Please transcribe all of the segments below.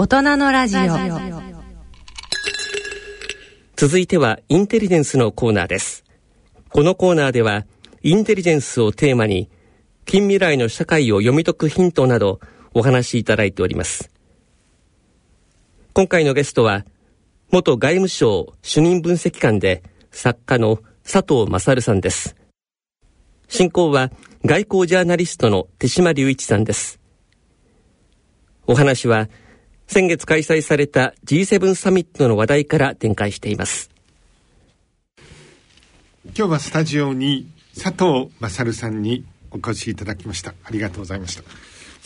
大人のラジオ。続いてはインテリジェンスのコーナーです。このコーナーではインテリジェンスをテーマに近未来の社会を読み解くヒントなどお話しいただいております。今回のゲストは元外務省主任分析官で作家の佐藤勝さんです。進行は外交ジャーナリストの手島隆一さんです。お話は先月開催された G7 サミットの話題から展開しています。今日はスタジオに佐藤勝さんにお越しいただきました。ありがとうございました。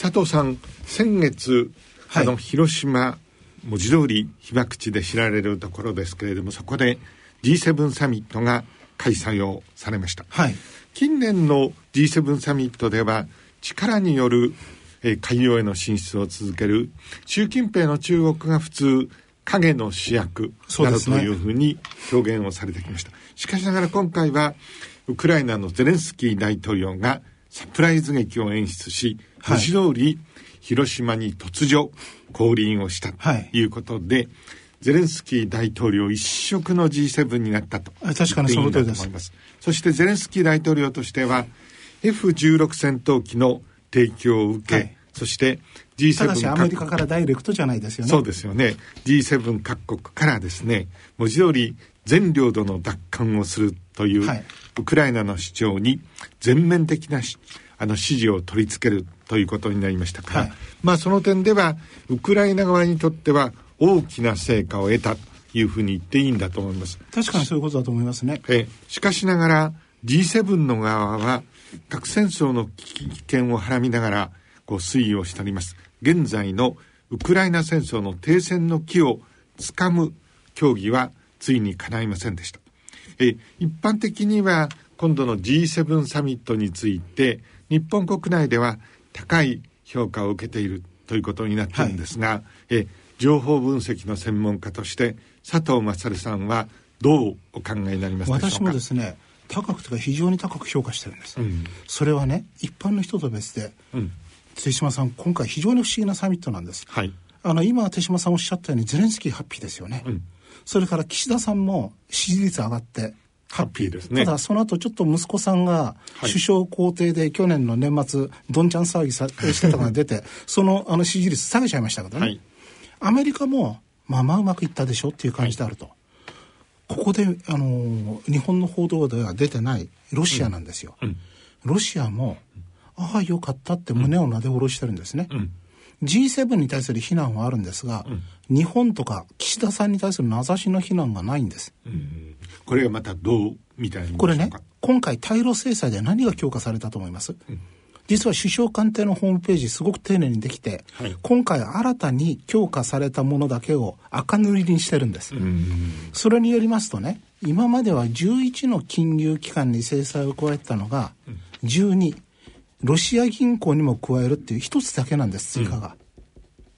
佐藤さん先月、はい、あの広島文字通り被爆地で知られるところですけれどもそこで G7 サミットが開催をされました、はい、近年の G7 サミットでは力によるえ海洋への進出を続ける習近平の中国が普通影の主役などというふうに表現をされてきました、ね、しかしながら今回はウクライナのゼレンスキー大統領がサプライズ劇を演出し文字通り広島に突如降臨をしたということで、はい、ゼレンスキー大統領一色の G7 になったと確かにその通りです。そしてゼレンスキー大統領としては F16 戦闘機の提供を受け、はい、そして G7 ただしアメリカからダイレクトじゃないですよね。そうですよね。G7 各国からですね文字通り全領土の奪還をするという、はい、ウクライナの主張に全面的なあの支持を取り付けるということになりましたから、はい、まあその点ではウクライナ側にとっては大きな成果を得たというふうに言っていいんだと思います。確かにそういうことだと思いますね。えしかしながら G7 の側は核戦争の危険をはらみながらこう推移をしております。現在のウクライナ戦争の停戦の機をつかむ協議はついに叶いませんでした。え一般的には今度の G7 サミットについて日本国内では高い評価を受けているということになってるんですが、はい、え情報分析の専門家として佐藤勝さんはどうお考えになります私もですね高くとか非常に高く評価してるんです、うん、それはね一般の人と別で、うん、手島さん今回非常に不思議なサミットなんです、はい、あの今手島さんおっしゃったようにゼレンスキーハッピーですよね、うん、それから岸田さんも支持率上がってハッピーですね。ただ、その後、ちょっと息子さんが、首相公邸で去年の年末、どんちゃん騒ぎさしてたのが出て、その、あの、支持率下げちゃいましたけどね。はい、アメリカも、まあまあうまくいったでしょっていう感じであると。はい、ここで、あの、日本の報道では出てないロシアなんですよ。うん。うん、ロシアも、ああ、よかったって胸をなで下ろしてるんですね。うん。G7 に対する非難はあるんですが、うん、日本とか岸田さんに対する名指しの非難がないんです。うん、これがまたどうみたいなこれね、今回対ロ制裁で何が強化されたと思います、うん、実は首相官邸のホームページすごく丁寧にできて、はい、今回新たに強化されたものだけを赤塗りにしてるんです。それによりますとね、今までは11の金融機関に制裁を加えたのが、12、ロシア銀行にも加えるっていう一つだけなんです、追加が。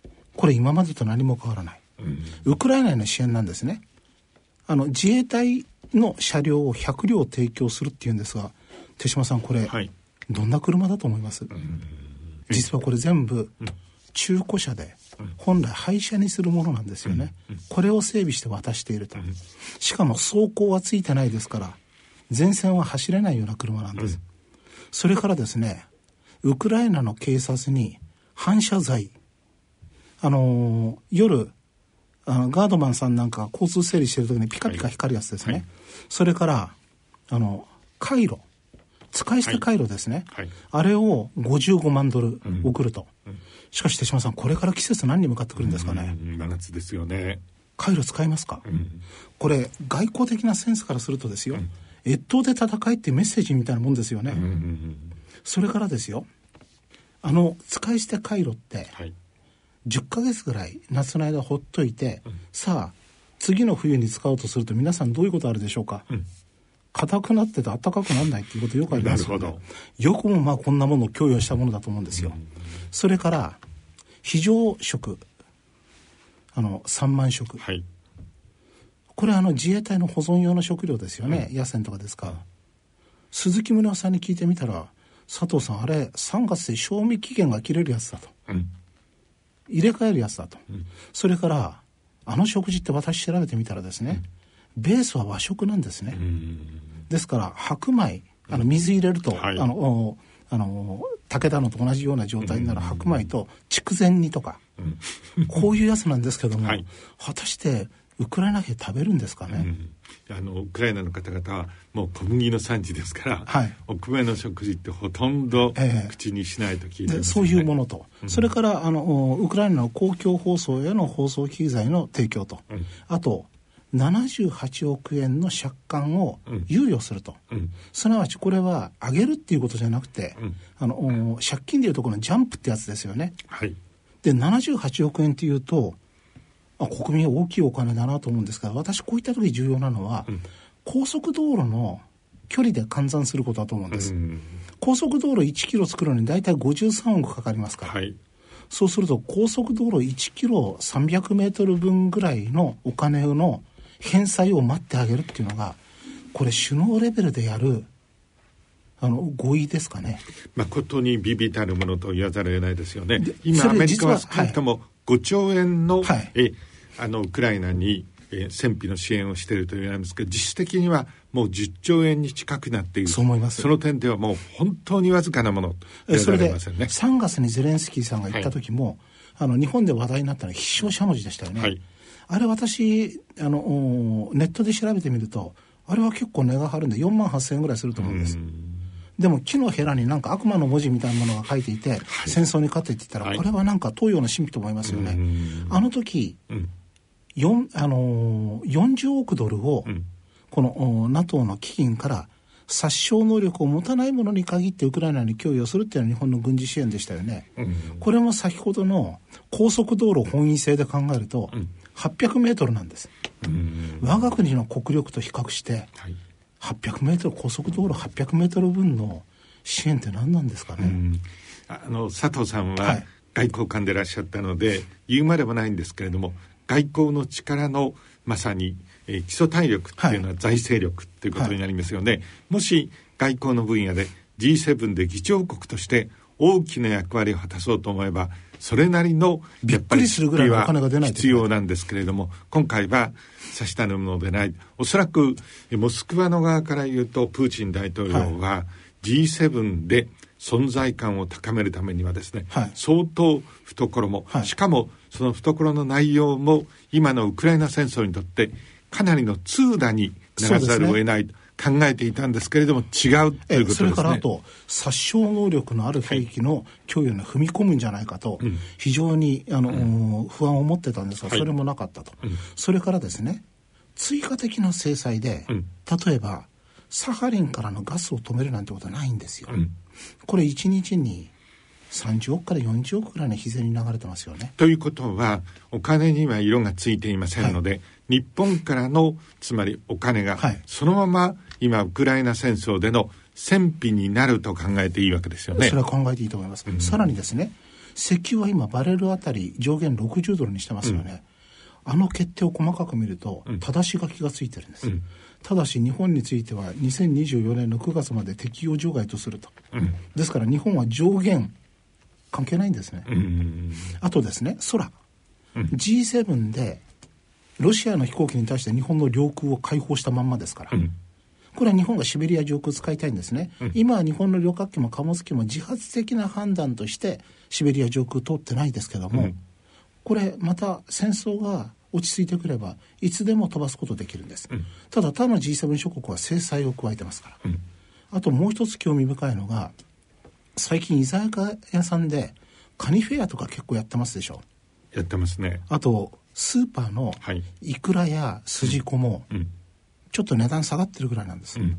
うん、これ今までと何も変わらない。うん、ウクライナへの支援なんですね。あの、自衛隊の車両を100両提供するっていうんですが、手嶋さん、これ、はい、どんな車だと思います、実はこれ全部、中古車で、本来廃車にするものなんですよね。これを整備して渡していると。しかも走行はついてないですから、前線は走れないような車なんです。それからですね、ウクライナの警察に反射材、あのー、夜、あのガードマンさんなんか交通整理してる時にピカピカ光るやつですね。はい、それから、あの、回路。使い捨て回路ですね。はい。はい、あれを55万ドル送ると。うん。うん、しかし手嶋さん、これから季節何に向かってくるんですかね。真夏ですよね。回路使いますか、うん、これ、外交的なセンスからするとですよ、越冬で戦いってメッセージみたいなもんですよね。それからですよ、あの使い捨て回路って、はい、10ヶ月ぐらい夏の間ほっといて、うん、さあ次の冬に使おうとすると皆さんどういうことあるでしょうか、うん硬くなってて暖かくならないっていうことよくありますよね。よくもまあこんなものを供与したものだと思うんですよ。それから非常食。あの3万食、はい、これあの自衛隊の保存用の食料ですよね、野戦とかですか、鈴木宗男さんに聞いてみたら佐藤さんあれ3月で賞味期限が切れるやつだと、うん、入れ替えるやつだと、うん、それからあの食事って私調べてみたらですね、うん、ベースは和食なんですね、ですから白米あの水入れると、はい、あのあの武田のと同じような状態になる白米と筑前煮とか、こういうやつなんですけども、はい、果たしてウクライナ兵食べるんですかね、うん、あのウクライナの方々はもう小麦の産地ですから、はい、お米の食事ってほとんど口にしないと聞いて、ね、そういうものと、うん、それからあのウクライナの公共放送への放送機材の提供と、うん、あと78億円の借款を猶予すると、うん、すなわちこれは上げるっていうことじゃなくて、うん、あの借金でいうところのジャンプってやつですよね。はい、で78億円っていうとあ国民は大きいお金だなと思うんですが私こういった時重要なのは、うん、高速道路の距離で換算することだと思うんです。高速道路1キロ作るのに大体53億かかりますから。はい。そうすると高速道路1キロ300メートル分ぐらいのお金の返済を待ってあげるっていうのがこれ首脳レベルでやるあの合意ですかね。誠にビビたるものと言わざるを得ないですよね。今アメリカは少なくとも5兆円のはい、えあのウクライナに、え戦費の支援をしていると言われますけど実質的にはもう10兆円に近くなっている。そう思います。その点ではもう本当にわずかなものとそれで3月にゼレンスキーさんが言った時も、はい、あの日本で話題になったのは必勝しゃもじでしたよね、はいあれ私あのネットで調べてみるとあれは結構値が張るんで4万8000円ぐらいすると思うんです。でも木のヘラになんか悪魔の文字みたいなものが書いていて、はい、戦争に勝ってって言ったら、はい、これはなんか東洋の神秘と思いますよね。あの時、うん、あのー、40億ドルを、うん、この NATO の基金から殺傷能力を持たないものに限ってウクライナに供与するっていうのは日本の軍事支援でしたよね。うん、これも先ほどの高速道路本位制で考えると、800メートルなんです。我が国の国力と比較して、はい、800メートル高速道路800メートル分の支援って何なんですかね。あの佐藤さんは外交官でいらっしゃったので、はい、言うまでもないんですけれども外交の力のまさに、えー、基礎体力っていうのは財政力っていうことになりますよね。はい、もし外交の分野で G7 で議長国として大きな役割を果たそうと思えばそれなりのやっぱり出費は必要なんですけれども今回は差し頼むのでない。おそらくモスクワの側から言うとプーチン大統領は G7 で存在感を高めるためにはですね、はい、相当懐も、はい、しかもその懐の内容も今のウクライナ戦争にとってかなりの通打にならざるを得ない、考えていたんですけれども違うということですね。それからあと殺傷能力のある兵器の供与に踏み込むんじゃないかと、非常にあの、うん、不安を持ってたんですが、それもなかったと、はい、それからですね追加的な制裁で、うん、例えばサハリンからのガスを止めるなんてことはないんですよ。うん、これ1日に30億から40億ぐらいの日銭に流れてますよね。ということはお金には色がついていませんので、はい、日本からのつまりお金がそのまま今ウクライナ戦争での戦費になると考えていいわけですよね。それは考えていいと思います。うん、さらにですね、石油は今バレルあたり上限60ドルにしてますよね。うん、あの決定を細かく見ると、正し書きがついてるんです。うん、ただし日本については2024年の9月まで適用除外とすると。ですから日本は上限関係ないんですね。あとですね、空。G7 でロシアの飛行機に対して日本の領空を開放したまんまですから。これは日本がシベリア上空使いたいんですね、うん、今は日本の旅客機も貨物機も自発的な判断としてシベリア上空通ってないですけども、うん、これまた戦争が落ち着いてくればいつでも飛ばすことできるんです、うん、ただ他の G7 諸国は制裁を加えてますから、あともう一つ興味深いのが最近居酒屋さんでカニフェアとか結構やってますでしょ？やってますね。あとスーパーのイクラやスジコも、うん。ちょっと値段下がってるぐらいなんです、うん、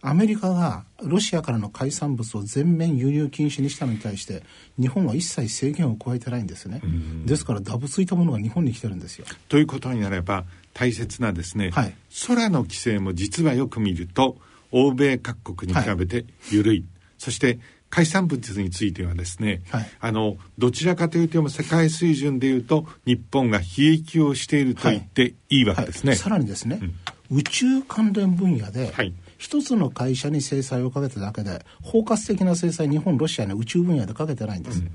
アメリカがロシアからの海産物を全面輸入禁止にしたのに対して日本は一切制限を加えてないんですね、ですからダブついたものが日本に来てるんですよ。ということになれば大切なですね、はい、空の規制も実はよく見ると欧米各国に比べて緩い、はい、そして海産物についてはですね、はい、あのどちらかというと世界水準でいうと日本が悲劇をしていると言っていいわけですね、さらにですね、うん。宇宙関連分野で、はい。一つの会社に制裁をかけただけで包括的な制裁日本ロシアに宇宙分野でかけてないんです、うん、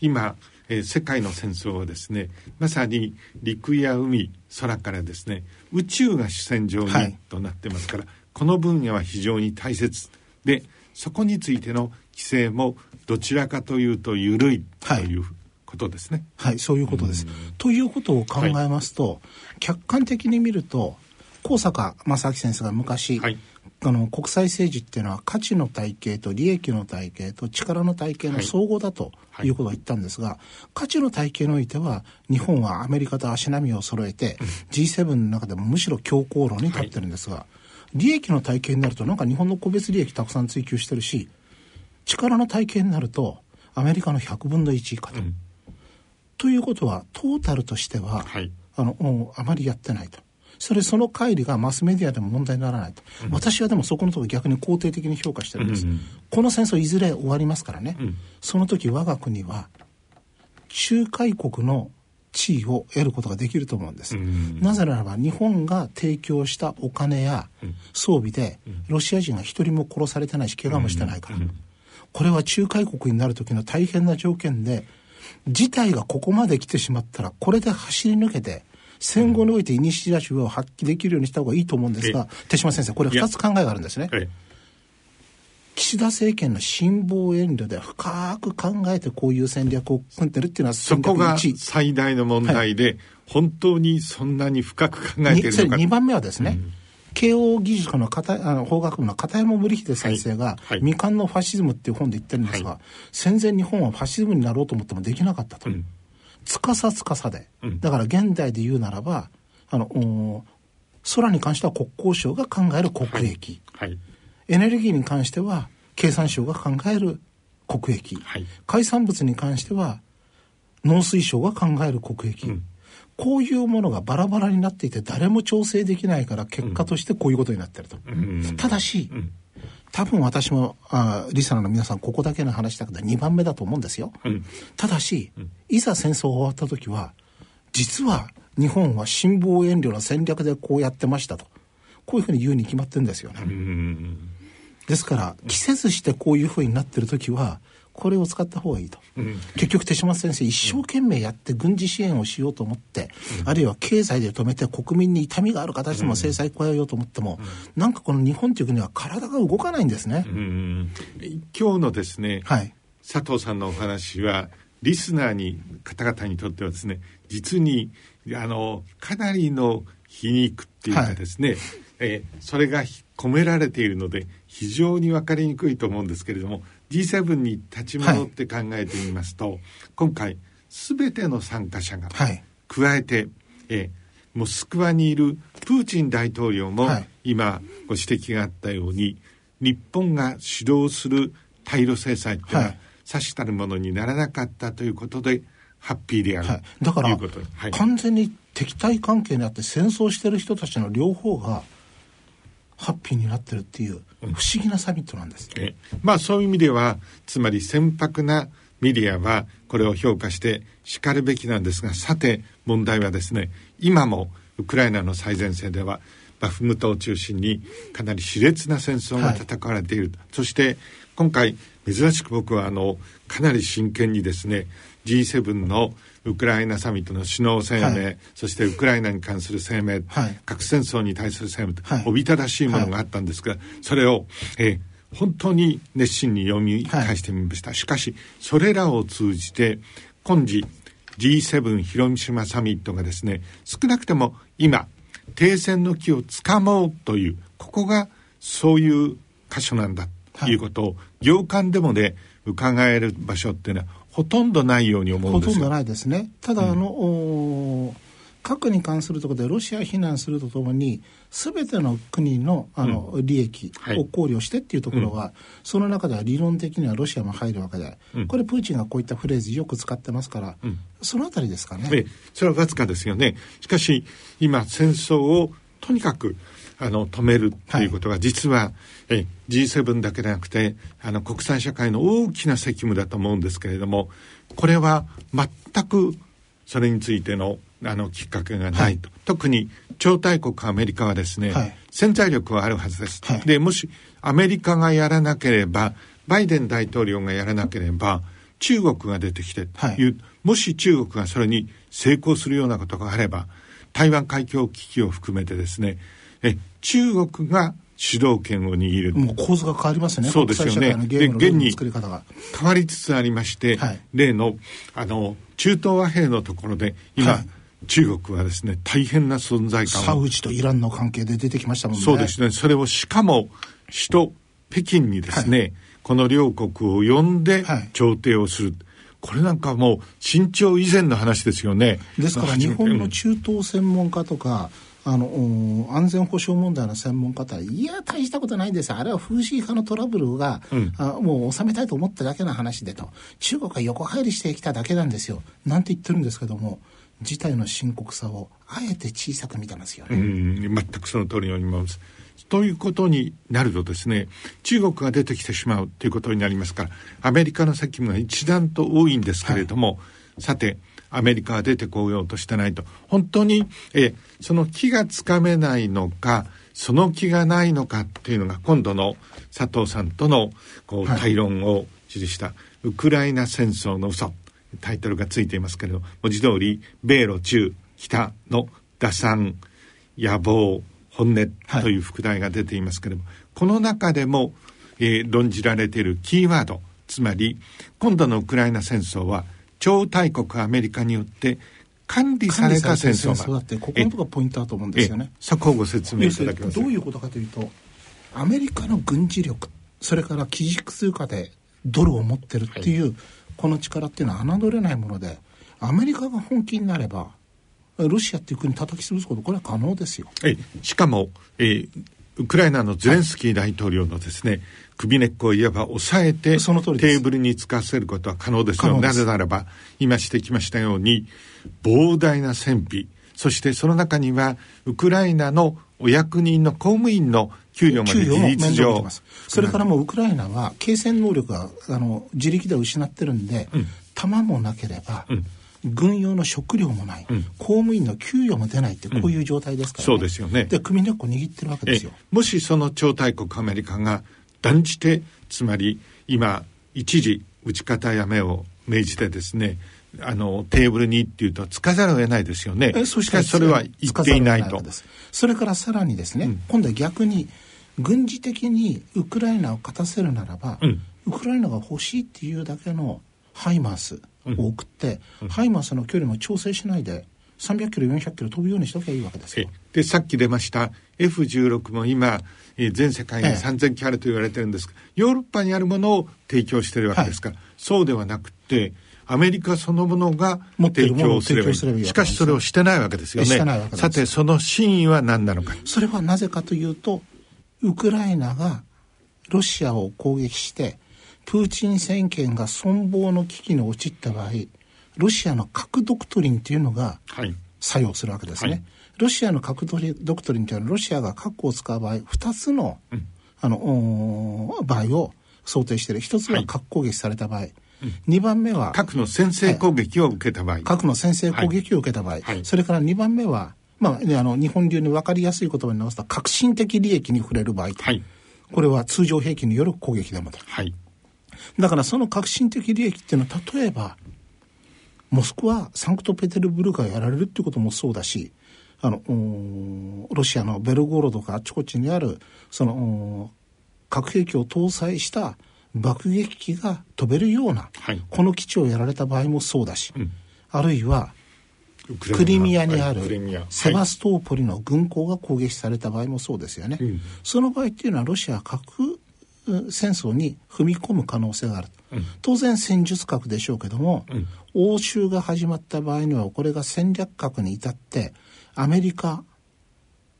今えー、世界の戦争はですねまさに陸や海空からですね宇宙が主戦場に、はい、となってますからこの分野は非常に大切。でそこについての規制もどちらかというと緩いということですね。はい、はい、そういうことです。ということを考えますと、はい、客観的に見ると高坂正明先生が昔、はい、あの国際政治っていうのは価値の体系と利益の体系と力の体系の総合だとい。うことを言ったんですが、はい、価値の体系においては日本はアメリカと足並みを揃えて G7 の中でもむしろ強硬論に立ってるんですが、はい、利益の体系になるとなんか日本の個別利益たくさん追求してるし力の体系になるとアメリカの100分の1以下と。うん、ということはトータルとしては、はい、あのあまりやってないと。それその乖離がマスメディアでも問題にならないと、うん、私はでもそこのところ逆に肯定的に評価してるんです、うんうん、この戦争いずれ終わりますからね、うん、その時我が国は仲介国の地位を得ることができると思うんです、うん、なぜならば日本が提供したお金や装備でロシア人が一人も殺されてないし怪我もしてないから、これは仲介国になる時の大変な条件で事態がここまで来てしまったらこれで走り抜けて戦後においてイニシアチブを発揮できるようにした方がいいと思うんですが、手嶋先生、これ2つ考えがあるんですね。岸田政権の辛抱遠慮で深く考えてこういう戦略を組んでるっていうのはそこが最大の問題で、はい、本当にそんなに深く考えてるのか。2番目はですね、うん。慶応義塾の片あの法学部の片山紀秀先生が、はい。未完のファシズムっていう本で言ってるんですが、はい、戦前日本はファシズムになろうと思ってもできなかったと。う。ん。つかさつかさで、だから現代で言うならばあの空に関しては国交省が考える国益、はい。はい、エネルギーに関しては経産省が考える国益、はい、海産物に関しては農水省が考える国益、うん、こういうものがバラバラになっていて誰も調整できないから結果としてこういうことになってると。うん、ただし、うん。多分私もあリサナの皆さんここだけの話だけど2番目だと思うんですよ、うん、ただし、うん、いざ戦争が終わった時は実は日本は辛抱遠慮の戦略でこうやってましたと。こういうふうに言うに決まってるんですよね、ですから季節してこういうふうになってる時はこれを使った方がいいと、うん、結局手嶋先生一生懸命やって軍事支援をしようと思って、うん、あるいは経済で止めて国民に痛みがある形でも制裁加えようと思っても、うん、なんかこの日本という国は体が動かないんですね、今日のですね、はい、佐藤さんのお話はリスナーに方々にとってはですね実にあのかなりの皮肉っていうかですね、はい、えー、それが込められているので非常に分かりにくいと思うんですけれども G7 に立ち戻って考えてみますと、はい、今回全ての参加者が加えて、はい、えモスクワにいるプーチン大統領も、今ご指摘があったように日本が主導する対ロ制裁っていうのは、さしたるものにならなかったということでハッピーである、はい、だから、完全に敵対関係にあって戦争してる人たちの両方がハッピーになってるっていう不思議なサミットなんです、えまあそういう意味ではつまり船舶なメディアはこれを評価してしかるべきなんですがさて問題はですね今もウクライナの最前線ではバフムトを中心にかなり熾烈な戦争が戦われている、はい、そして今回珍しく僕はあのかなり真剣にですね G7 のウクライナサミットの首脳声明、はい、そしてウクライナに関する声明、はい、核戦争に対する声明、はい、おびただしいものがあったんですが、それを、えー、本当に熱心に読み返してみました。しかし、それらを通じて、今時 G7 広島サミットがですね、少なくとも今、停戦の木をつかもうという、ここがそういう箇所なんだということを、行間でもね、伺える場所っていうのはほとんどないように思うんですほとんどないですね。ただ、あの、うん、核に関するところでロシア非難するとともに、すべての国のあの、うん、利益を考慮してっていうところが、はい、その中では理論的にはロシアも入るわけで、うん、これプーチンがこういったフレーズよく使ってますから、そのあたりですかね。え。それはわずかですよね。しかし、今、戦争をとにかくあの止めるということが実は、はい、え G7 だけでなくてあの国際社会の大きな責務だと思うんですけれどもこれは全くそれについてのあのきっかけがないと、はい、特に超大国アメリカはですね、はい、潜在力はあるはずです、でもしアメリカがやらなければバイデン大統領がやらなければ中国が出てきてい。う、はい、もし中国がそれに成功するようなことがあれば台湾海峡危機を含めてですねえ中国が主導権を握る。もう構図が変わりますね。そうですよね。で現に変わりつつありまして、はい、例のあの中東和平のところで今、はい。中国はですね大変な存在感サウジとイランの関係で出てきましたもんね。そうですね。それをしかも首都北京にですね、はい、この両国を呼んで調停をする、はい、これなんかもう新潮以前の話ですよね。ですから日本の中東専門家とか、あの安全保障問題の専門家はいや大したことないです。あれは風刺派のトラブルが、うん、あもう収めたいと思っただけの話でと。中国は横入りしてきただけなんですよ。なんて言ってるんですけども事態の深刻さをあえて小さく見てますよね。全くその通りに思います。ということになるとですね中国が出てきてしまうということになりますからアメリカの責務が一段と多いんですけれども、はい、さてアメリカは出てこようとしてないと。本当にえその気がつかめないのかその気がないのかっていうのが今度の佐藤さんとのこう対論を記した、ウクライナ戦争の嘘タイトルがついていますけれど文字通り米ロ中北の打算野望本音という副題が出ていますけれども、はい、この中でも、えー、論じられているキーワードつまり今度のウクライナ戦争は超大国アメリカによって管理された戦争だってここのとこポイントだと思うんですよね。そこをご説明いただけますどういうことかというとアメリカの軍事力それから基軸通貨でドルを持ってるっていう、はいこの力っていうのは侮れないものでアメリカが本気になればロシアっていう国叩き潰すことこれは可能ですよ。えしかも、えー、ウクライナのゼレンスキー大統領のですね、はい、首根っこをいわば抑えてテーブルにつかせることは可能です。よなぜならば今してきましたように膨大な戦費そしてその中にはウクライナのお役人の公務員の給料まで事実上。それからもうウクライナは継戦能力があの自力で失ってるんで、うん、弾もなければ、うん軍用の食料もない、うん、公務員の給与も出ないってこういう状態ですから、ね。うん、そうですよね。で組根っこ握ってるわけですよ。もしその超大国アメリカが断じてつまり今一時打ち方やめを命じてですねあのテーブルにっていうとつかざるを得ないですよね。そしかしそれは言っていないと。それからさらにですね、うん、今度は逆に軍事的にウクライナを勝たせるならば、うん、ウクライナが欲しいっていうだけのハイマースを送って、うん、ハイマースの距離も調整しないで300キロ400キロ飛ぶようにしときゃいいわけですよ。でさっき出ました F16 も今、えー、全世界に3000機あると言われてるんですが、ええ、ヨーロッパにあるものを提供してるわけですから、はい、そうではなくてアメリカそのものが提供すればいい。しかしそれをしてないわけですよね。さてその真意は何なのか。それはなぜかというとウクライナがロシアを攻撃してプーチン政権が存亡の危機に陥った場合ロシアの核ドクトリンというのが作用するわけですね。はい、ロシアの核ドクトリンというのはロシアが核を使う場合2つのうん、あの場合を想定している。1つは核攻撃された場合、はいうん、2番目は核の先制攻撃を受けた場合、はい、核の先制攻撃を受けた場合、それから2番目はまあ、ね、あの日本流に分かりやすい言葉に直すと革新的利益に触れる場合、はい、これは通常兵器による攻撃でもだ、はい、だからその革新的利益っていうのは例えばモスクワサンクトペテルブルクがやられるっていうこともそうだしあのロシアのベルゴロドかあちこちにあるその核兵器を搭載した爆撃機が飛べるような、はい、この基地をやられた場合もそうだし、うん、あるいはクリミアにあるセバストーポリの軍港が攻撃された場合もそうですよね、はい、その場合っていうのはロシアは核戦争に踏み込む可能性がある、うん、当然戦術核でしょうけども、うん、欧州が始まった場合にはこれが戦略核に至ってアメリカ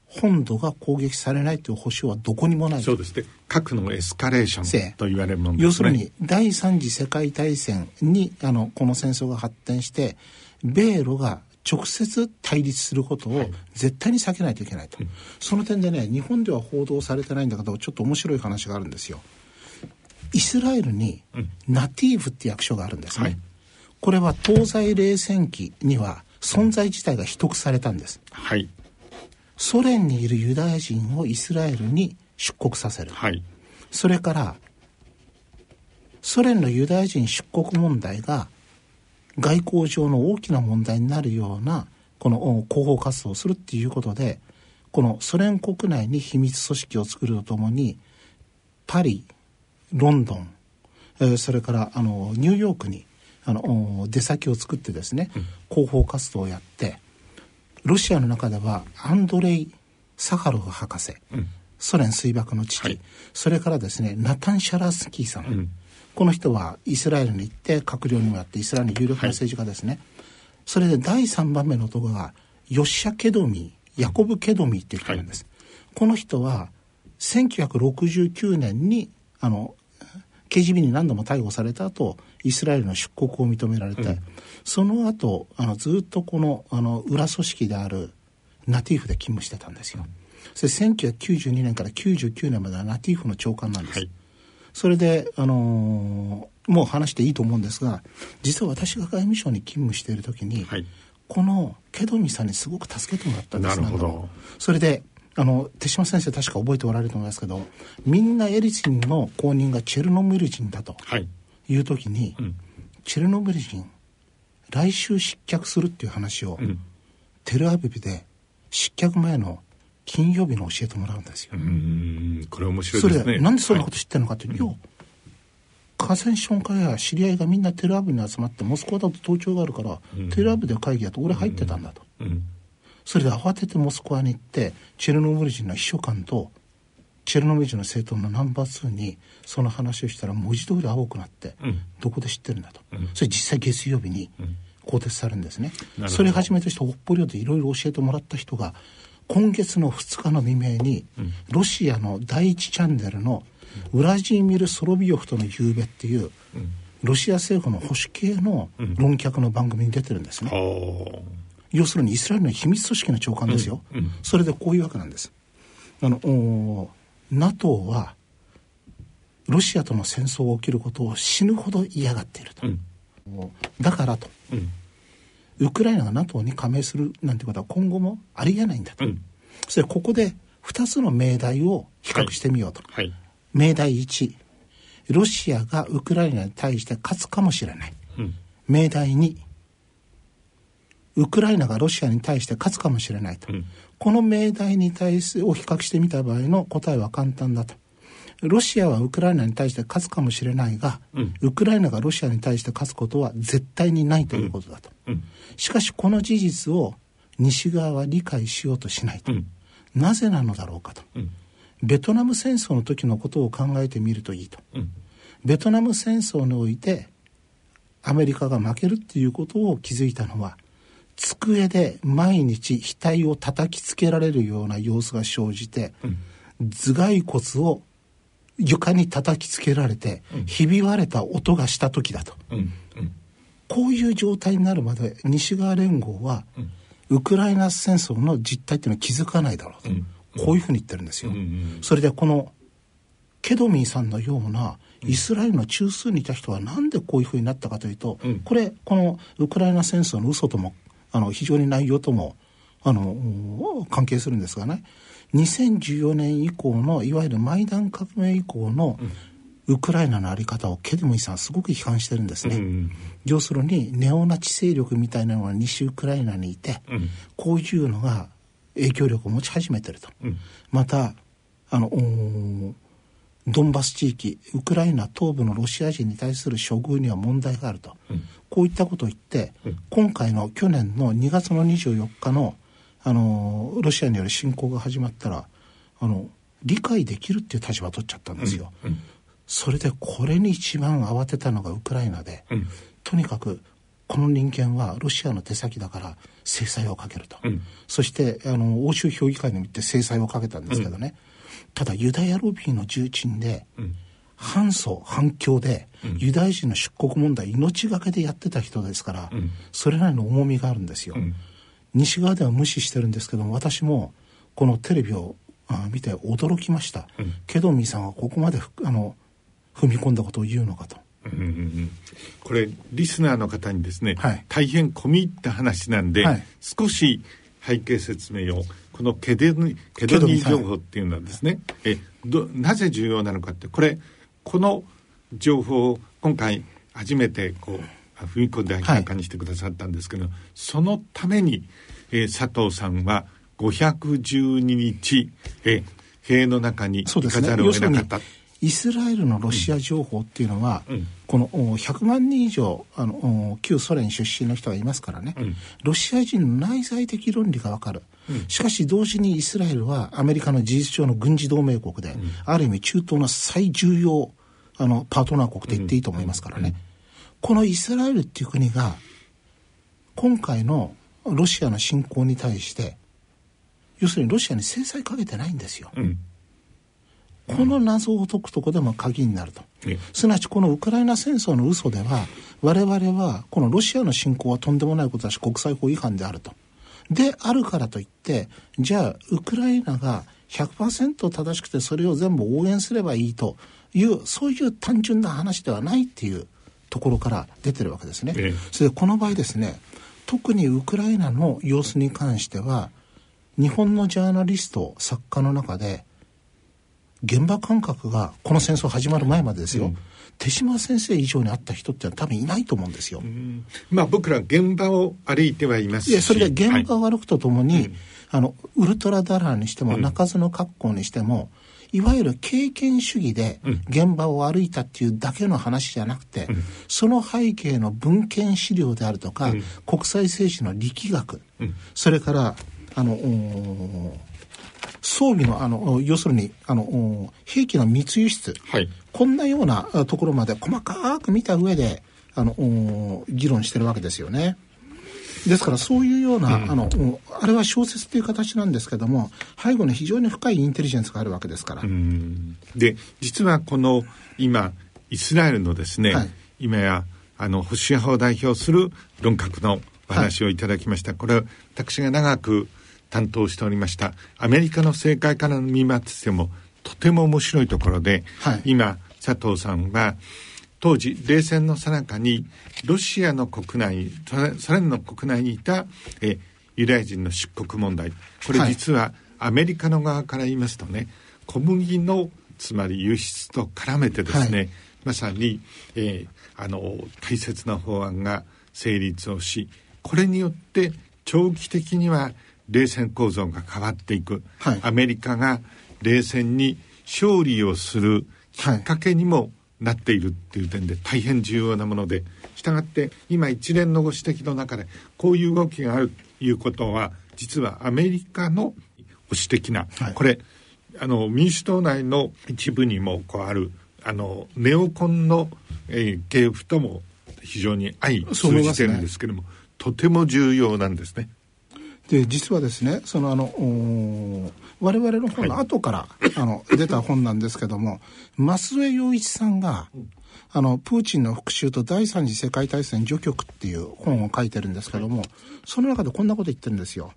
本土が攻撃されないという保証はどこにもない。そうですね。核のエスカレーションと言われるものです、ね、要するに第三次世界大戦にあのこの戦争が発展して米ロが直接対立することを絶対に避けないといけないと、はい、その点でね日本では報道されてないんだけどちょっと面白い話があるんですよ。イスラエルにナティーブって役所があるんですね、はい、これは東西冷戦期には存在自体が秘匿されたんです、はい、ソ連にいるユダヤ人をイスラエルに出国させる、はい、それからソ連のユダヤ人出国問題が外交上の大きな問題になるようなこの広報活動をするっていうことでこのソ連国内に秘密組織を作るとともにパリロンドン、えー、それからあのニューヨークにあの出先を作ってですね、うん、広報活動をやってロシアの中ではアンドレイ・サハロフ博士、うん、ソ連水爆の父、はい、それからですねナタン・シャラスキーさん、うん、この人はイスラエルに行って閣僚にもやってイスラエルの有力な政治家ですね、はい、それで第3番目の男がヨッシャ・ケドミヤコブ・ケドミっていう人なんです、はい、この人は1969年にあの KGB に何度も逮捕された後イスラエルの出国を認められて、うん、その後あのずっとこのあの裏組織であるナティーフで勤務してたんですよ。それ1992年から99年まではナティーフの長官なんです。はい、それで、あのー、もう話していいと思うんですが実は私が外務省に勤務している時に、はい、このケドミさんにすごく助けてもらったんですなるほど。それであの手嶋先生確か覚えておられると思いますけどみんなエリツィンの後任がチェルノブイリ人だとい。う時に、はいうん、チェルノブイリ人来週失脚するっていう話を、うん、テルアビブで失脚前の金曜日の教えてもらうんですよ。これ面白いですね。それなんでそんなこと知ってるのかというと、はい、河川資本家や知り合いがみんなテルアビブに集まってモスクワだと盗聴があるから、うん、テルアビブで会議やと俺入ってたんだと。うん。それで慌ててモスクワに行ってチェルノブイリ人の秘書官とチェルノブイリ人の政党のナンバー2にその話をしたら文字通り青くなって、うん、どこで知ってるんだと、うん、それ実際月曜日に更迭されるんですね、うん、それをはじめとして北方領土でいろいろ教えてもらった人が今月の2日の未明に、ロシアの第一チャンネルのウラジーミル・ソロビヨフとの夕べっていう、ロシア政府の保守系の論客の番組に出てるんですね。要するにイスラエルの秘密組織の長官ですよ、うんうん、それでこういうわけなんです。あの NATO はロシアとの戦争が起きることを死ぬほど嫌がっていると、うん、だからと、ウクライナが NATO に加盟するなんてことは今後もありえないんだと、それここで2つの命題を比較してみようと、はい。はい、命題1ロシアがウクライナに対して勝つかもしれない、命題2ウクライナがロシアに対して勝つかもしれないと、うん、この命題に対すを比較してみた場合の答えは簡単だとロシアはウクライナに対して勝つかもしれないが、うん、ウクライナがロシアに対して勝つことは絶対にないということだと、うん、しかしこの事実を西側は理解しようとしないと、なぜなのだろうかと、ベトナム戦争の時のことを考えてみるといいと、ベトナム戦争においてアメリカが負けるっていうことを気づいたのは机で毎日額を叩きつけられるような様子が生じて、うん、頭蓋骨を床に叩きつけられて、うん、ひび割れた音がした時だと、こういう状態になるまで西側連合は、ウクライナ戦争の実態っていうのは気づかないだろうと、こういうふうに言ってるんですよ。それでこのケドミーさんのようなイスラエルの中枢にいた人はなんでこういうふうになったかというと、これこのウクライナ戦争の嘘ともあの非常に内容ともあの関係するんですがね2014年以降のいわゆるマイダン革命以降の、ウクライナの在り方をケデムイさんはすごく批判してるんですね、うん、要するにネオナチ勢力みたいなのが西ウクライナにいて、うん、こういうのが影響力を持ち始めてると、うん、またあのドンバス地域ウクライナ東部のロシア人に対する処遇には問題があると、うん、こういったことを言って、うん、今回の去年の2月の24日のあのロシアによる侵攻が始まったらあの理解できるっていう立場を取っちゃったんですよ。うん、それでこれに一番慌てたのがウクライナで、とにかくこの人間はロシアの手先だから制裁をかけると、そしてあの欧州評議会にも行って制裁をかけたんですけどね、ただユダヤロビーの重鎮で、反祖反共で、ユダヤ人の出国問題命がけでやってた人ですから、それなりの重みがあるんですよ、西側では無視してるんですけども私もこのテレビをあ見て驚きました、うん、ケドミさんはここまであの踏み込んだことを言うのかと。うんうんうん、これリスナーの方にですね、はい、大変込み入った話なんで、はい、少し背景説明を。このケデニケドニー情報っていうのはですね、えどなぜ重要なのかってこれこの情報を今回初めてこう踏み込んで明らかにしてくださったんですけど、はい、そのために、えー、佐藤さんは512日、えー、塀の中に行かざるを得なかった。イスラエルのロシア情報っていうのは、うん、この100万人以上あの旧ソ連出身の人がいますからね、うん、ロシア人の内在的論理がわかる、うん、しかし同時にイスラエルはアメリカの事実上の軍事同盟国で、ある意味中東の最重要あのパートナー国と言っていいと思いますからね、このイスラエルっていう国が今回のロシアの侵攻に対して要するにロシアに制裁かけてないんですよ。この謎を解くとこでも鍵になると。すなわちこのウクライナ戦争の嘘では、我々はこのロシアの侵攻はとんでもないことだし、国際法違反であると。であるからといって、じゃあ、ウクライナが100%正しくてそれを全部応援すればいいという、そういう単純な話ではないっていうところから出てるわけですね。それでこの場合ですね、特にウクライナの様子に関しては、日本のジャーナリスト、作家の中で、現場感覚がこの戦争始まる前までですよ、うん、手嶋先生以上に会った人って多分いないと思うんですよ。まあ僕ら現場を歩いてはいますし。いやそれで現場を歩くとともに、はい、あのウルトラダラーにしても、鳴かずの格好にしてもいわゆる経験主義で現場を歩いたっていうだけの話じゃなくて、うん、その背景の文献資料であるとか、うん、国際政治の力学、それからあの装備の、あの、要するに、あの、兵器の密輸出、はい、こんなようなところまで細かく見た上で、あの、議論してるわけですよね。ですからそういうような、うん、あの、あれは小説という形なんですけども、背後に非常に深いインテリジェンスがあるわけですから。で、実はこの今、イスラエルのですね、はい、今や、あの、保守派を代表する論客のお話をいただきました。はい、これ、私が長く担当しておりましたアメリカの政界から見ましてもとても面白いところで、はい、今佐藤さんは当時冷戦の最中にロシアの国内ソ連の国内にいたえユダヤ人の出国問題。これ実はアメリカの側から言いますとね小麦のつまり輸出と絡めてですね、はい、まさに、えー、あの大切な法案が成立をしこれによって長期的には冷戦構造が変わっていく、はい、アメリカが冷戦に勝利をするきっかけにもなっているっていう点で大変重要なものでしたがって今一連のご指摘の中でこういう動きがあるということは実はアメリカの保守的な、はい、これあの民主党内の一部にもこうあるあのネオコンの、えー、系譜とも非常に相通じてるんですけども、ね、とても重要なんですね。で実はですねそのあの我々の本の後から、はい、あの出た本なんですけども増江洋一さんが、あのプーチンの復讐と第三次世界大戦序曲っていう本を書いてるんですけども、はい、その中でこんなこと言ってるんですよ。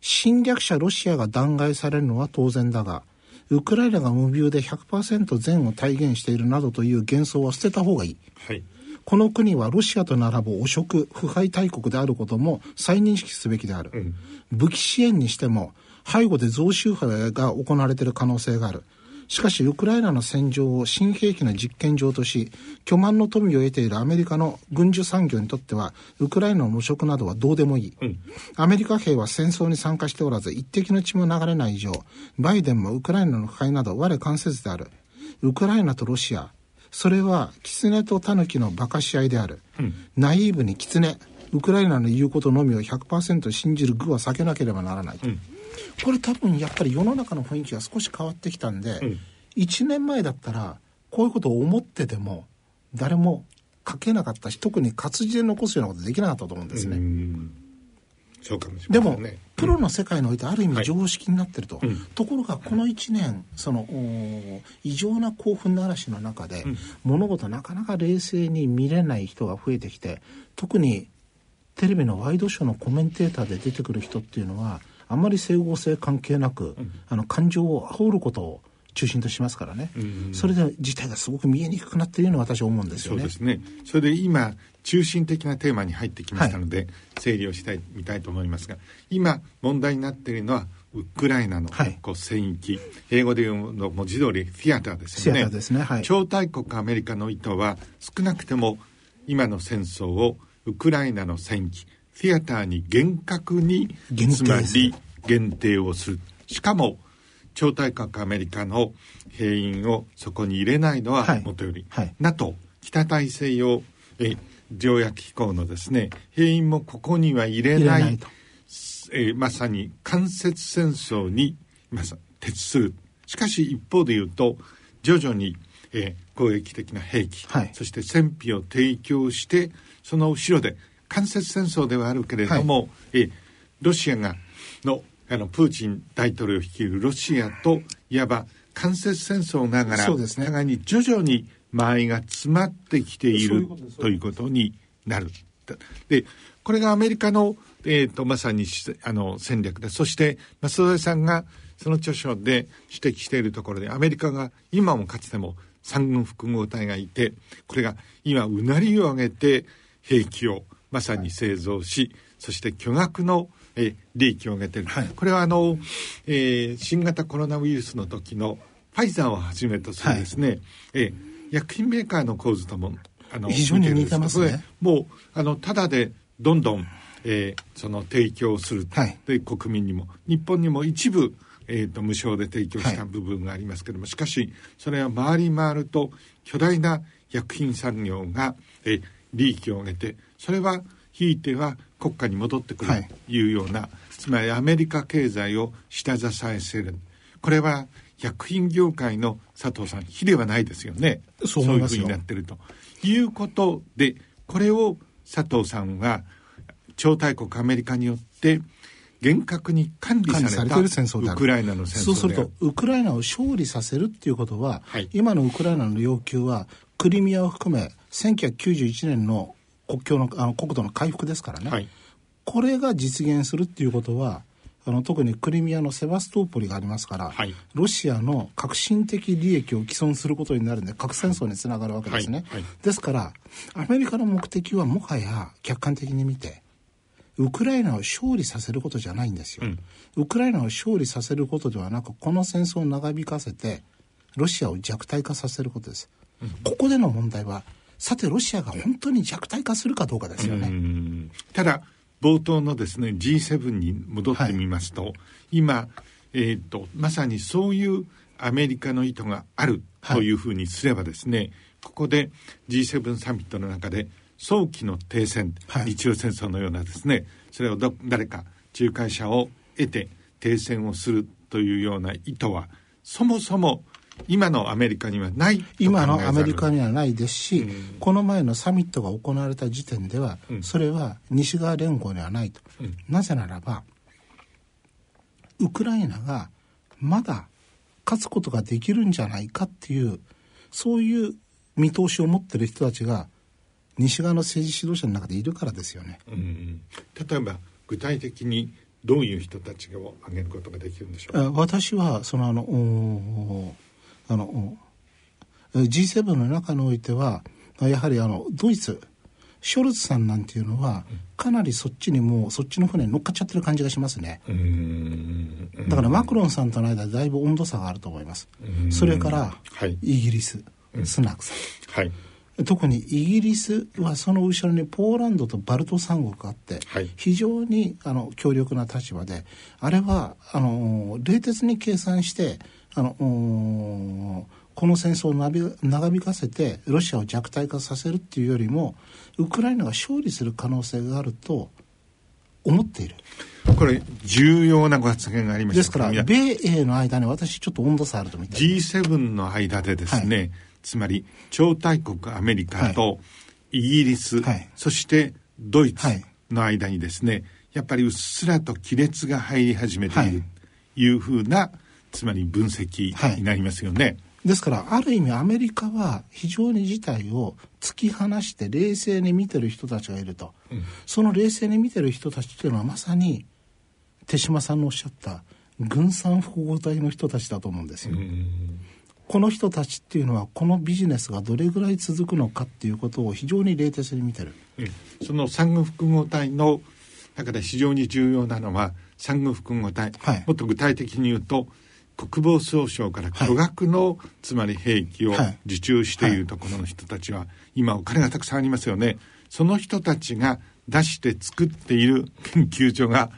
侵略者ロシアが弾劾されるのは当然だがウクライナが無病で100%善を体現しているなどという幻想は捨てた方がいい。はいこの国はロシアと並ぶ汚職、腐敗大国であることも再認識すべきである。うん、武器支援にしても、背後で増収派が行われている可能性がある。しかし、ウクライナの戦場を新兵器の実験場とし、巨万の富を得ているアメリカの軍需産業にとっては、ウクライナの無職などはどうでもいい。うん、アメリカ兵は戦争に参加しておらず、一滴の血も流れない以上、バイデンもウクライナの腐敗など我関せずである。ウクライナとロシア、それは狐と狸の馬鹿し合いである、うん、ナイーブに狐ウクライナの言うことのみを100%信じる具は避けなければならないと、うん、これ多分やっぱり世の中の雰囲気が少し変わってきたんで、うん、1年前だったらこういうことを思ってても誰も書けなかったし特に活字で残すようなことできなかったと思うんですね。そうかもしれない、ね、でも、プロの世界においてある意味常識になってると、はい、ところがこの1年その異常な興奮の嵐の中で、うん、物事なかなか冷静に見れない人が増えてきて特にテレビのワイドショーのコメンテーターで出てくる人っていうのはあんまり整合性関係なく、うん、あの感情を煽ることを中心としますからね、うん。それで事態がすごく見えにくくなっているのは私は思うんですよね。そうですね。それで今中心的なテーマに入ってきましたので、はい、整理をしたいみたいと思いますが今問題になっているのはウクライナのこう戦域、はい、英語で言うの文字通りフィアターですよね。ですね、はい、超大国アメリカの意図は少なくても今の戦争をウクライナの戦域フィアターに厳格につまり限定をする。しかも超大国アメリカの兵員をそこに入れないのはもとより、はい。はい、NATO 北大西洋え条約機構のですね兵員もここには入れないえー、まさに間接戦争にまさ徹するしかし一方で言うと徐々に、えー、攻撃的な兵器、はい、そして戦費を提供してその後ろで間接戦争ではあるけれども、はい、えー、ロシアがのあのプーチン大統領率いるロシアといわば間接戦争ながら、ね、互いに徐々に間合いが詰まってきているということになる。でこれがアメリカの、えーと、まさにあの戦略でそして増田さんがその著書で指摘しているところでアメリカが今もかつても三軍複合体がいてこれが今うなりを上げて兵器をまさに製造しそして巨額のえ利益を上げている、はい、これはあの、えー、新型コロナウイルスの時のファイザーをはじめとするですね、はい、え薬品メーカーの構図ともあの非常に似てますね。もうあのただでどんどん、えー、その提供する、はい、で国民にも。日本にも一部えーと、無償で提供した部分がありますけども、はい、しかしそれは回り回ると巨大な薬品産業が、えー、利益を上げてそれはひいては国家に戻ってくるとい。うような、はい、つまりアメリカ経済を下支えする。これは薬品業界の佐藤さん比ではないですよね。そういうふうになってると。いうことでこれを佐藤さんは超大国アメリカによって厳格に管理されたウクライナの戦争そうするとウクライナを勝利させるっていうことは、はい、今のウクライナの要求はクリミアを含め1991年の国境のあの国土の回復ですからね、はい、これが実現するっていうことはあの特にクリミアのセバストーポリがありますから、はい、ロシアの革新的利益を毀損することになるんで核戦争につながるわけですね、はい。はい、ですからアメリカの目的はもはや客観的に見てウクライナを勝利させることじゃないんですよ、うん、ウクライナを勝利させることではなくこの戦争を長引かせてロシアを弱体化させることです、うん、ここでの問題はさてロシアが本当に弱体化するかどうかですよね。ただ冒頭のですね G7 に戻ってみますと、はい、今、えーと、まさにそういうアメリカの意図があるというふうにすればですね、はい、ここで G7 サミットの中で早期の停戦、はい、日露戦争のようなですねそれを誰か仲介者を得て停戦をするというような意図はそもそも今のアメリカにはない今のアメリカにはないですし、うん、この前のサミットが行われた時点では、うん、それは西側連合にはないと、うん、なぜならばウクライナがまだ勝つことができるんじゃないかっていうそういう見通しを持ってる人たちが西側の政治指導者の中でいるからですよね。例えば具体的にどういう人たちを挙げることができるんでしょう？私はそのあのあの G7 の中においてはやはりあのドイツショルツさんなんていうのはかなりそっちにもうそっちの船に乗っかっちゃってる感じがしますね。だからマクロンさんとの間だいぶ温度差があると思います。それから、イギリススナクさん、はい。特にイギリスはその後ろにポーランドとバルト三国があって、はい、非常にあの強力な立場であれはあの冷徹に計算してあのこの戦争を長引かせてロシアを弱体化させるっていうよりもウクライナが勝利する可能性があると思っている。これ重要なご発言がありました。ですから米英の間に私ちょっと温度差あると見て。G7 の間でですね、はい、つまり超大国アメリカとイギリス、はい、そしてドイツの間にですね、やっぱりうっすらと亀裂が入り始めているというふうなつまり分析になりますよね。はい、ですからある意味アメリカは非常に事態を突き放して冷静に見てる人たちがいると、うん、その冷静に見てる人たちっていうのはまさに手嶋さんのおっしゃった軍産複合体の人たちだと思うんですよ。この人たちっていうのはこのビジネスがどれぐらい続くのかっていうことを非常に冷徹に見てる、うん、その産後複合体の中で非常に重要なのは産後複合体、はい。もっと具体的に言うと国防総省から巨額の、つまり兵器をはい。受注しているところの人たちは、今お金がたくさんありますよね。その人たちが出して作っている研究所が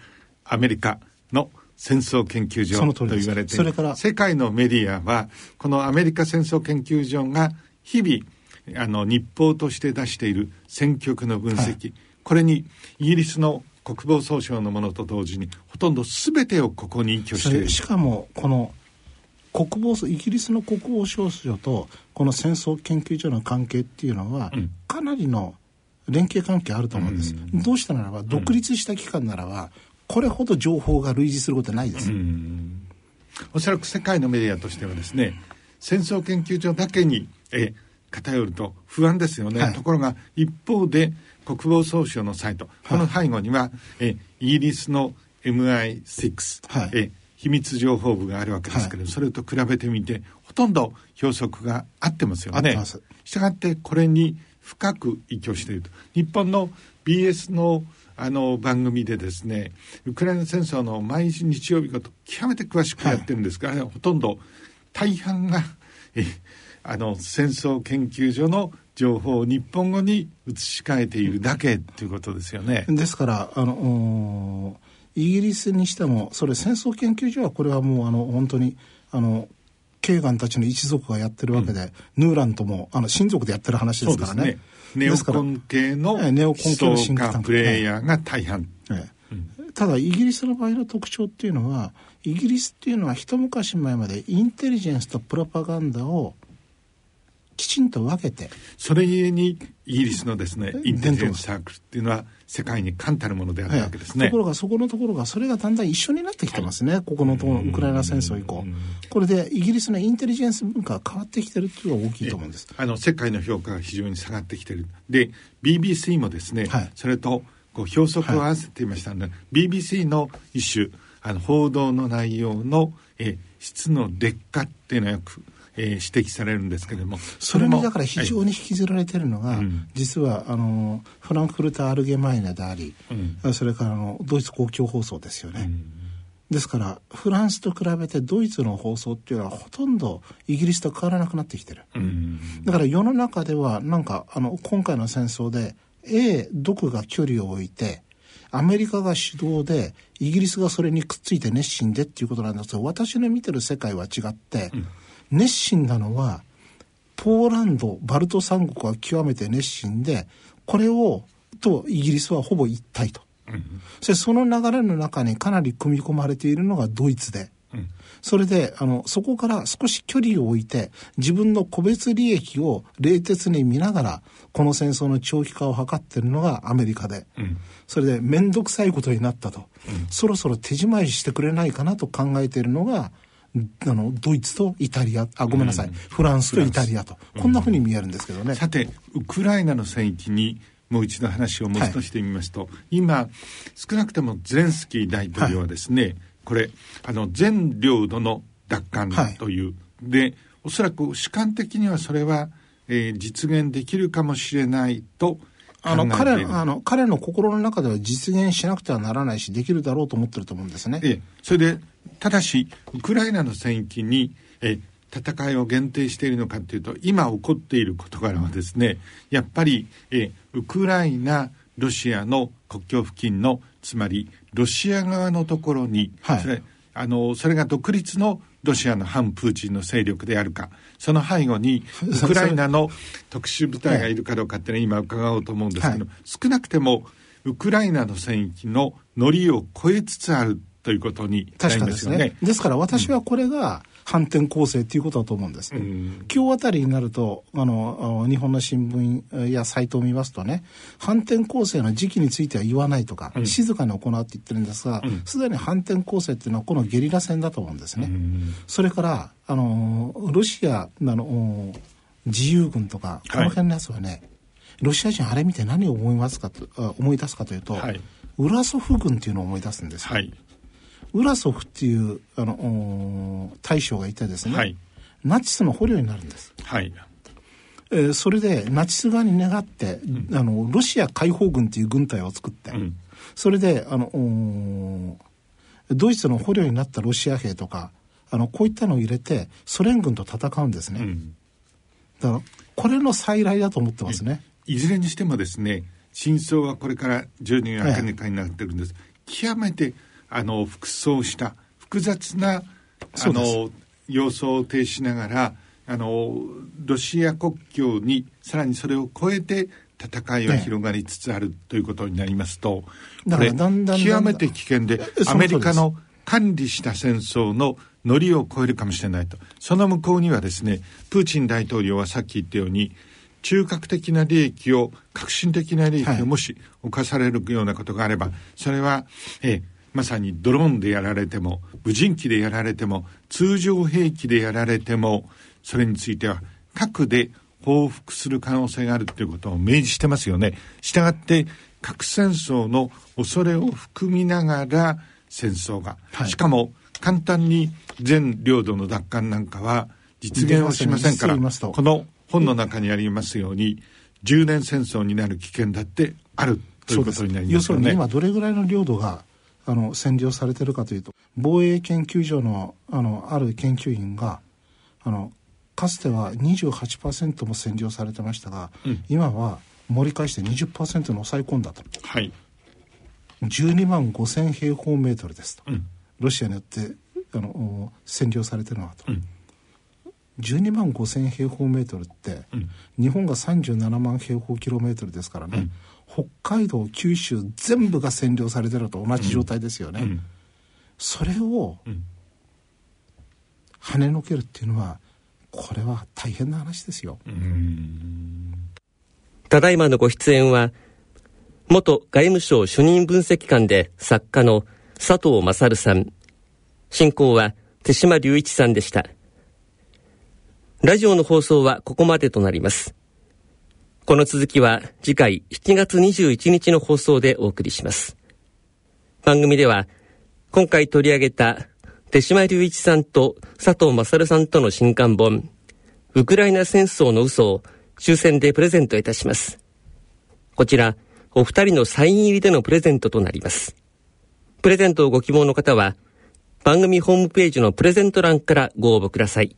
アメリカの戦争研究所と言われてそれから世界のメディアはこのアメリカ戦争研究所が日々あの日報として出している戦局の分析、これにイギリスの国防総省のものと同時にほとんど全てをここに依拠している。しかもこの国防イギリスの国防総省とこの戦争研究所の関係っていうのは、うん。かなりの連携関係あると思うんです、どうしたならば独立した機関ならば、これほど情報が類似することはないです、おそらく世界のメディアとしてはですね戦争研究所だけにえ偏ると不安ですよね、はい。ところが一方で国防総省のサイト、この背後にはえイギリスの MI6、はい。え秘密情報部があるわけですけど、それと比べてみてほとんど標則が合ってますよね。したがってこれに深く依拠していると。日本の BS のあの番組でですねウクライナ戦争の毎日日曜日ごと極めて詳しくやってるんですが、ほとんど大半がえあの戦争研究所の情報を日本語に移し替えているだけということですよね。ですからあのイギリスにしてもそれ戦争研究所はこれはもうあの本当にあのケーガンたちの一族がやってるわけで、ヌーラントもあの親族でやってる話ですからね。ネオですからコン系のええネオコン系の思シンクタンクプレイヤーが大半。ええただイギリスの場合の特徴っていうのはイギリスっていうのは一昔前までインテリジェンスとプロパガンダをきちんと分けて。それゆえにイギリスのですねインテリジェンスサークルっていうのは世界に冠たるものであるわけですね。ところがそこのところがそれがだんだん一緒になってきてますね、ここのところウクライナ戦争以降。これでイギリスのインテリジェンス文化が変わってきてるっていうのが大きいと思うんです。あの世界の評価が非常に下がってきてる。で BBC もですね、はい。それとこう標則を合わせていましたので、BBC の一種あの報道の内容の、えー質の劣化っていうのはよく、えー指摘されるんですけれども。それもにだから非常に引きずられてるのが、うん。実はあのフランクフルト・アルゲマイネであり、それからあのドイツ公共放送ですよね、ですからフランスと比べてドイツの放送っていうのはほとんどイギリスと変わらなくなってきてる、うん。だから世の中ではなんかあの今回の戦争で A 独が距離を置いてアメリカが主導でイギリスがそれにくっついて熱心でっていうことなんですけど私の見てる世界は違って、熱心なのはポーランドバルト三国は極めて熱心でこれをとイギリスはほぼ一体と。そしてその流れの中にかなり組み込まれているのがドイツで、それであのそこから少し距離を置いて自分の個別利益を冷徹に見ながらこの戦争の長期化を図っているのがアメリカで、それで面倒くさいことになったと、そろそろ手仕まいしてくれないかなと考えているのがあのドイツとイタリアあごめんなさい、フランスとイタリアと。こんなふうに見えるんですけどね。さてウクライナの戦域にもう一度話を戻してみますと、今少なくともゼレンスキー大統領はですね、これあの全領土の奪還という、でおそらく主観的にはそれは、えー実現できるかもしれないと考あの彼のあの彼の心の中では実現しなくてはならないしできるだろうと思ってると思うんですね。ええ、それでただしウクライナの戦域に、え戦いを限定しているのかというと今起こっている事柄はですねやっぱり、えウクライナロシアの国境付近のつまりロシア側のところに、はい。それあのそれが独立のロシアの反プーチンの勢力であるか。その背後に ウクライナの特殊部隊がいるかどうかっていうのは今伺おうと思うんですけど、は少なくてもウクライナの戦域のノリを超えつつあるということになり確かですねますよね。ですから私はこれが反転攻勢ということだと思うんです、ん。今日あたりになるとあのあ日本の新聞やサイトを見ますとね反転攻勢の時期については言わないとか、静かに行うって言ってるんですがすで、に反転攻勢っていうのはこのゲリラ戦だと思うんですね、それからあのロシアあの自由軍とかこの辺のやつはね、ロシア人あれ見て何を思いますかとあ思い出すかというと、はい。ウラソフ軍っていうのを思い出すんですよ。はい。ウラソフっていうあのお大将がいてですね、はいナチスの捕虜になるんです、はい。えーそれでナチス側に願って、あのロシア解放軍っていう軍隊を作って、んそれであのドイツの捕虜になったロシア兵とか、あの、こういったのを入れて、ソ連軍と戦うんですね。うん、だから、これの再来だと思ってますね。いずれにしてもですね、真相はこれから12年明らかになってるんです。極めて、あの、複層した、複雑な、あの、様相を呈しながら、あの、ロシア国境に、さらにそれを超えて、戦いは広がりつつあるということになりますと、これ、極めて危険で、アメリカの管理した戦争のノリを超えるかもしれないと。その向こうにはですね、プーチン大統領はさっき言ったように、中核的な利益を、革新的な利益をもし犯されるようなことがあれば、それは、えまさにドローンでやられても、無人機でやられても、通常兵器でやられても、それについては核で報復する可能性があるということを明示してますよね。したがって、核戦争の恐れを含みながら戦争が、はい、しかも簡単に全領土の奪還なんかは実現はしませんから、この本の中にありますように、10年戦争になる危険だってあるということになりますよね。要するに今どれぐらいの領土があの占領されてるかというと、防衛研究所のあのある研究員が、あのかつては28%も占領されてましたが、うん、今は盛り返して20%に抑え込んだと。はい。12万5千平方メートルですと。うん、ロシアによってあの占領されてるのはと。うん12万5千平方メートルって、うん、日本が37万平方キロメートルですからね、うん、北海道九州全部が占領されてると同じ状態ですよね、うん、それを跳ねのけるっていうのはこれは大変な話ですよ。ただいまのご出演は元外務省主任分析官で作家の佐藤勝さん。進行は手島隆一さんでした。ラジオの放送はここまでとなります。この続きは次回7月21日の放送でお送りします。番組では今回取り上げた手島隆一さんと佐藤勝さんとの新刊本ウクライナ戦争の嘘を抽選でプレゼントいたします。こちらお二人のサイン入りでのプレゼントとなります。プレゼントをご希望の方は番組ホームページのプレゼント欄からご応募ください。